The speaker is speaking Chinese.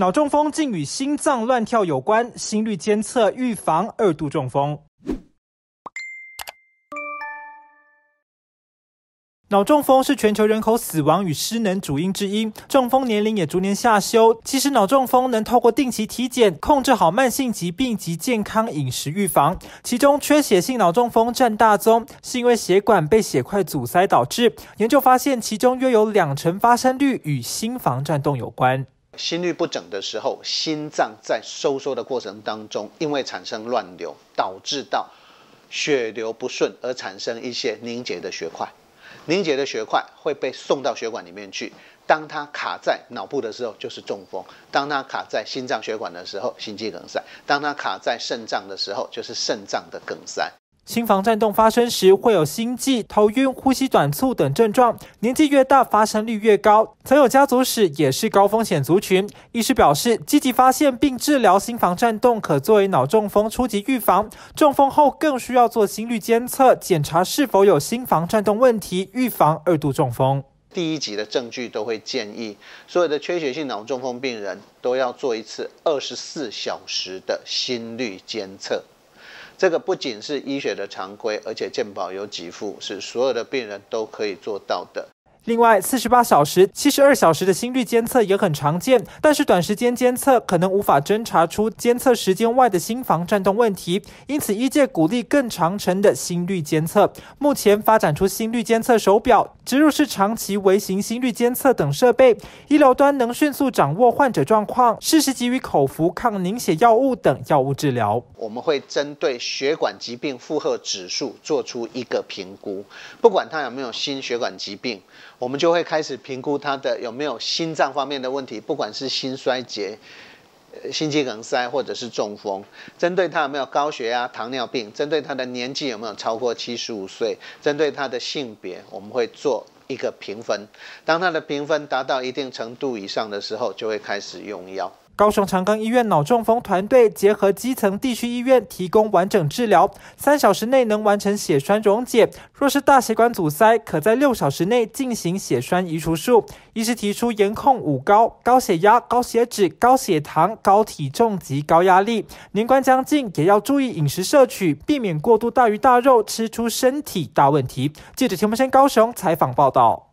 脑中风竟与心脏乱跳有关，心率监测预防二度中风。脑中风是全球人口死亡与失能主因之一，中风年龄也逐年下修。其实脑中风能透过定期体检，控制好慢性疾病及健康饮食预防。其中缺血性脑中风占大宗，是因为血管被血块阻塞导致。研究发现，其中约有两成发生率与心房颤动有关。心律不整的时候，心脏在收缩的过程当中，因为产生乱流，导致到血流不顺，而产生一些凝结的血块。凝结的血块会被送到血管里面去，当它卡在脑部的时候就是中风；当它卡在心脏血管的时候，心肌梗塞；当它卡在肾脏的时候，就是肾脏的梗塞。心房颤动发生时会有心悸、头晕、呼吸短促等症状，年纪越大发生率越高。曾有家族史也是高风险族群。医师表示，积极发现并治疗心房颤动，可作为脑中风初级预防。中风后更需要做心率监测，检查是否有心房颤动问题，预防二度中风。第一级的证据都会建议，所有的缺血性脑中风病人都要做一次二十四小时的心率监测。这个不仅是医学的常规，而且健保有几副，是所有的病人都可以做到的。另外，四十八小时、七十二小时的心率监测也很常见，但是短时间监测可能无法侦查出监测时间外的心房颤动问题，因此医界鼓励更长程的心率监测。目前发展出心率监测手表、植入式长期微型心率监测等设备，医疗端能迅速掌握患者状况，适时给予口服抗凝血药物等药物治疗。我们会针对血管疾病负荷指数做出一个评估，不管他有没有心血管疾病。我们就会开始评估他的有没有心脏方面的问题，不管是心衰竭、心肌梗塞或者是中风。针对他有没有高血压、糖尿病，针对他的年纪有没有超过七十五岁，针对他的性别，我们会做一个评分。当他的评分达到一定程度以上的时候，就会开始用药。高雄长庚医院脑中风团队结合基层地区医院，提供完整治疗，三小时内能完成血栓溶解。若是大血管阻塞，可在六小时内进行血栓移除术。医师提出严控五高：高血压、高血脂、高血糖、高体重及高压力。年关将近，也要注意饮食摄取，避免过度大鱼大肉，吃出身体大问题。记者田木生高雄采访报道。